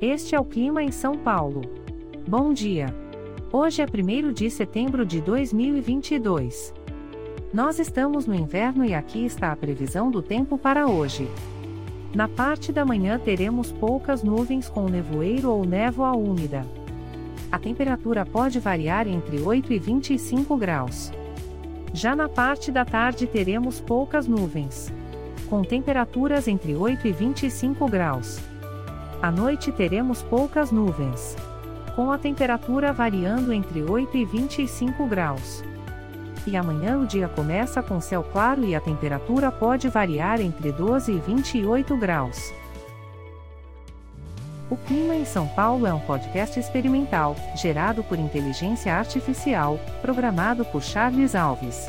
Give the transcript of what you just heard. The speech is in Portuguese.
Este é o clima em São Paulo. Bom dia. Hoje é 1 de setembro de 2022. Nós estamos no inverno e aqui está a previsão do tempo para hoje. Na parte da manhã teremos poucas nuvens com nevoeiro ou névoa úmida. A temperatura pode variar entre 8 e 25 graus. Já na parte da tarde teremos poucas nuvens. Com temperaturas entre 8 e 25 graus. À noite teremos poucas nuvens. Com a temperatura variando entre 8 e 25 graus. E amanhã o dia começa com céu claro e a temperatura pode variar entre 12 e 28 graus. O Clima em São Paulo é um podcast experimental, gerado por inteligência artificial, programado por Charles Alves.